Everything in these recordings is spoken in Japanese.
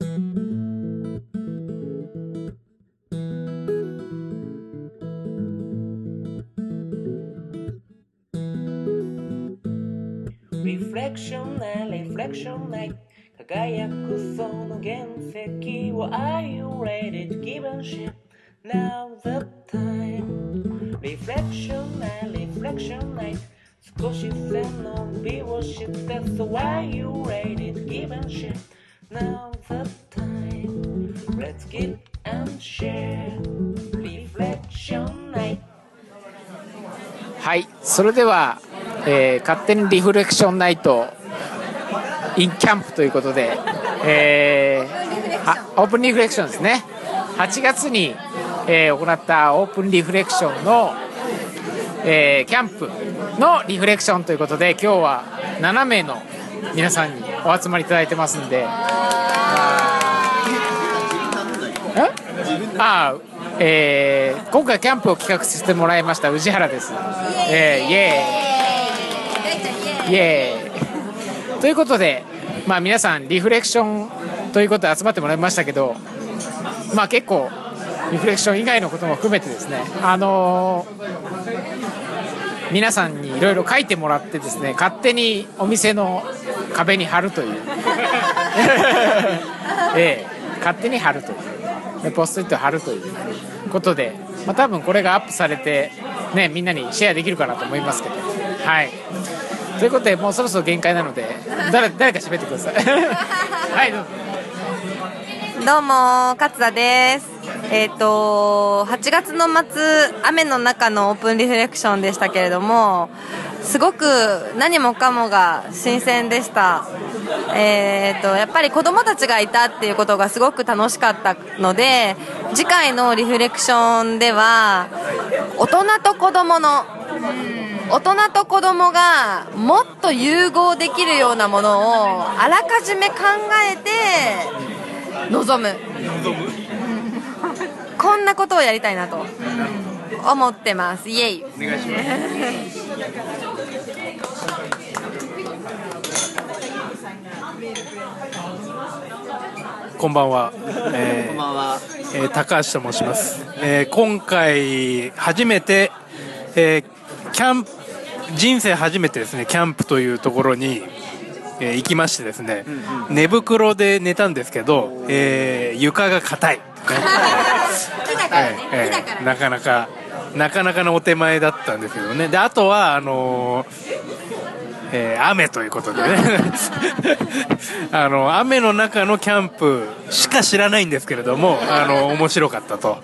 リフレクションないリフレクションない輝くその原石を Are you ready to give a shit? Now the time リフレクションないリフレクションない少し背伸びをして So are you ready to give a shit? Now はいそれでは、えー勝手にリフレクションナイト in キャンプということで、えーオープンリフレクションですね。8月に、えー行ったオープンリフレクションの、えーキャンプのリフレクションということで今日は7名の皆さんにお集まりいただいてますんでえ ああえー今回キャンプを企画させてもらいました宇治原です。えーイエーイ。イエーイ。ということでまあ皆さんリフレクションということで集まってもらいましたけどまあ結構リフレクション以外のことも含めてですねあのー皆さんにいろいろ書いてもらってですね勝手にお店の壁に貼るという。ええ勝手に貼るという。でポストイット貼るということで、まあ、多分これがアップされて、ね、みんなにシェアできるかなと思いますけど。はい。ということでもうそろそろ限界なので誰誰か喋ってください。はいどうぞ。どうも勝田です。えっ、と8月の末雨の中のオープンリフレクションでしたけれどもすごく何もかもが新鮮でした。えっ、とやっぱり子供たちがいたっていうことがすごく楽しかったので次回のリフレクションでは大人と子供の大人と子供がもっと融合できるようなものをあらかじめ考えて望む。こんなことをやりたいなと思ってます。イエイ。お願いしますこんばんは。えーこんばんは。えー高橋と申します。えー今回初めて、えーキャンプ人生初めてですねキャンプというところに、えー行きましてですね、寝袋で寝たんですけど、えー床が硬い。からねええ木だからなかなかなかなかのお手前だったんですけどね。であとはあのーえー雨ということでね。あの雨の中のキャンプしか知らないんですけれどもあの面白かったと、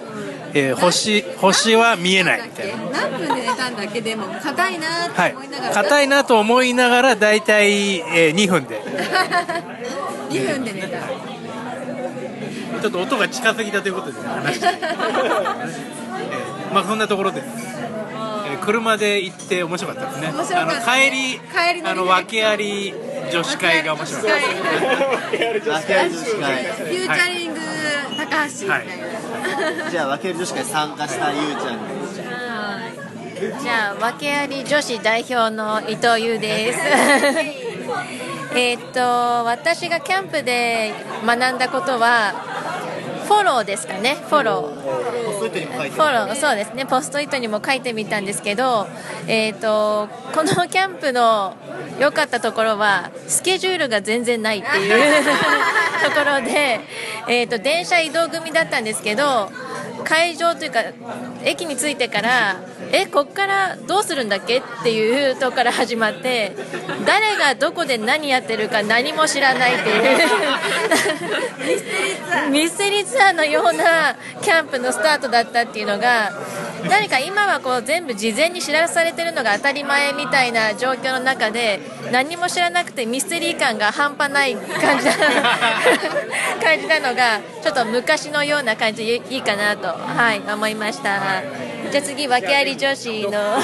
えー星星は見えないみたいな。何分で寝たんだっけ？でも硬いなってはい。思いながら、硬いなと思いながら大体、えー2分で。2分で寝たちょっと音が近すぎたということで、ね、話して、えーまあそんなところです、えー車で行って面白かったですね。ね。あの帰り帰りのあの訳あり女子会が面白かったです。訳あり。女子会。フューチャリング高橋みたいな、じゃあ、訳あり女子会参加したゆうちゃん。に。じゃあ訳あり女子代表の伊藤優です。えーっと私がキャンプで学んだことはフォローですかね。フォロー。ポストイットにも書いてフォローそうですね。ポストイットにも書いてみたんですけど、えー、とこのキャンプの良かったところはスケジュールが全然ないっていう ところで、えー、と電車移動組だったんですけど会場というか駅に着いてからえこっからどうするんだっけっていうとこから始まって誰がどこで何やってるか何も知らないっていう ミステリーツアーのようなキャンプのスタートだったっていうのが何か今はこう全部事前に知らされてるのが当たり前みたいな状況の中で何も知らなくてミステリー感が半端ない感じな 感じなのがちょっと昔のような感じでいいかなと、はい、思いました。じゃあ次訳あり女子の。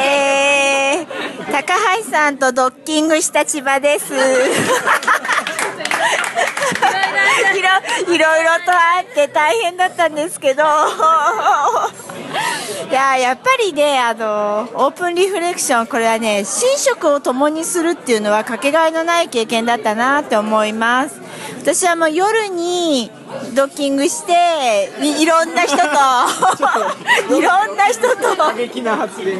えー、高橋さんとドッキングした千葉です。いろいろとあって大変だったんですけど、いややっぱりねあのオープンリフレクションこれはね寝食を共にするっていうのはかけがえのない経験だったなって思います。私はもう夜にドッキングしていいろんな人と。いろんな人と。過激な発言。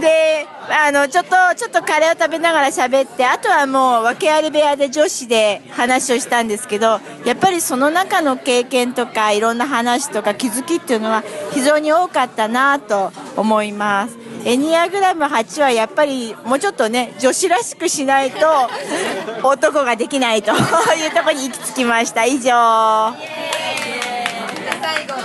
であのちょっとちょっとカレーを食べながら喋ってあとはもう訳あり部屋で女子で話をしたんですけどやっぱりその中の経験とかいろんな話とか気づきっていうのは非常に多かったなと思いますエニアグラム8はやっぱりもうちょっとね女子らしくしないと 男ができないというところに行き着きました。以上。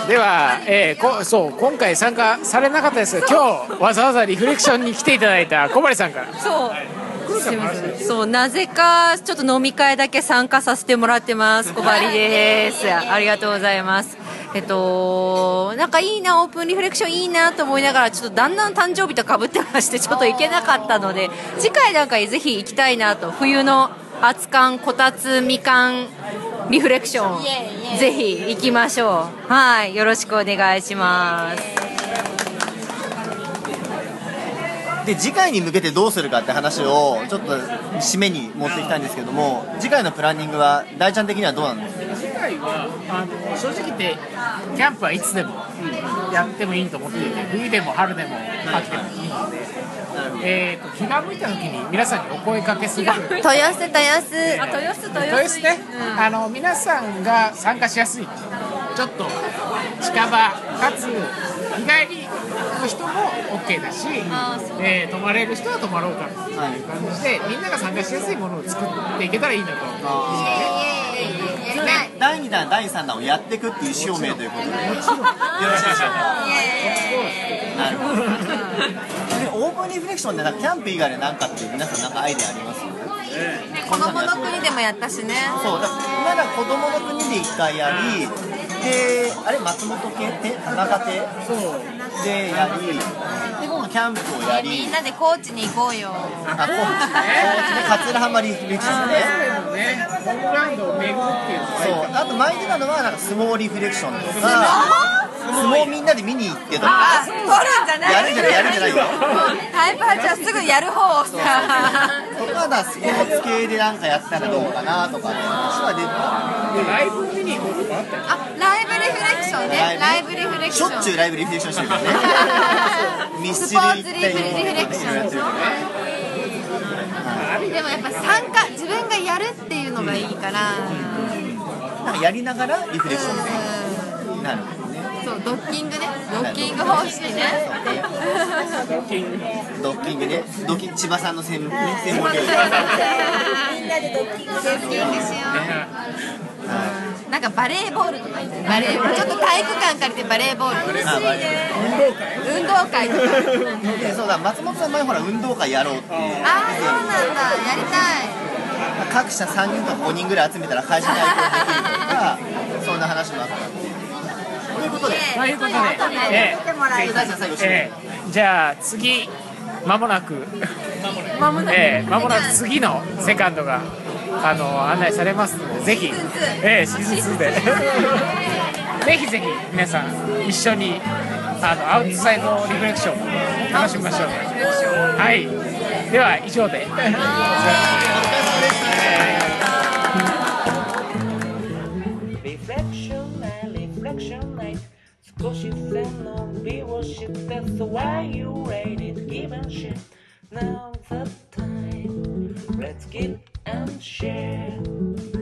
では、えーこそう今回参加されなかったですが今日わざわざリフレクションに来ていただいた小針さんから。そう。すいませんそうなぜかちょっと飲み会だけ参加させてもらってます。小針です。ありがとうございますえっとなんかいいなオープンリフレクションいいなと思いながらちょっとだんだん誕生日とかぶってましてちょっと行けなかったので次回なんかぜひ行きたいなと冬の熱燗こたつみかんリフレクションぜひ行きましょう。はいよろしくお願いします。で次回に向けてどうするかって話をちょっと締めに持ってきたんですけども次回のプランニングは大ちゃん的にはどうなんですか？次回はあの正直言ってキャンプはいつでもやってもいいと思っていて冬でも春でも秋でもいいので、えー、と気が向いた時に皆さんにお声かけする。豊洲豊洲。あ豊洲豊豊洲ね、あの皆さんが参加しやすいちょっと近場かつ日帰りの人も OK だし、えー泊まれる人は泊まろうかっていう感じで、みんなが参加しやすいものを作っていけたらいいなと思うんですよね。第2弾第3弾をやっていくっていう意思表明ということで。よろしいでしょうかなるほどでオープンリフレクションでなんかキャンプ以外で何かってい。う皆さんなんかアイデアあります子供の国でもやったしね。そうだまだ子供の国で1回やりであれ松本系って田中亭でやりで今度キャンプをやり。みんなで高知に行こうよ。あこうね桂浜リフレクションねね、ホームランドを巡るっていうそう。あと前に出たのはなんか相撲リフレクションとか相撲みんなで見に行ってとか。取るんじゃない。やるんじゃないやるんじゃないよ。タイパーじゃあすぐやる方をさ。とかだスポーツ系でなんかやったらどうかなとかって話は出てたライブ見に行こうとかあったよあライブリフレクション。ねライブリフレクション。しょっちゅうライブリフレクションしてるからね。ミスチル行ったりスポーツリフレクションいろいろやってるからねでもやっぱ参加自分がやるっていうのがいいから。なんかやりながらリフレクションねなるほどね。そうドッキングね。ドッキング方式ね。ドッキング。ね。ドッキング千葉さんの専門ね専門みんなでドッキングドッキングしようなんかバレーボールとかバレーボール。ちょっと体育館借りてバレーボール。あまあ運動会。とかでそうだ松本さん前ほら運動会やろうってああそうなんだ。やりたい。各社3人とか5人ぐらい集めたら会社内できるとかそんな話もあった。ということで。ということで、ええ。ーじゃあ次まもなく。まもなく。えー間もなく次のセカンドがあの案内されますのでぜひ、えーシーズン2で。ぜひぜひ皆さん一緒にあのアウトサイドリフレクションを楽しみましょう。はい。では以上で。Reflection night, reflection night 少し背伸びをして So why you ready to give and shit. Now the time Redskin and share.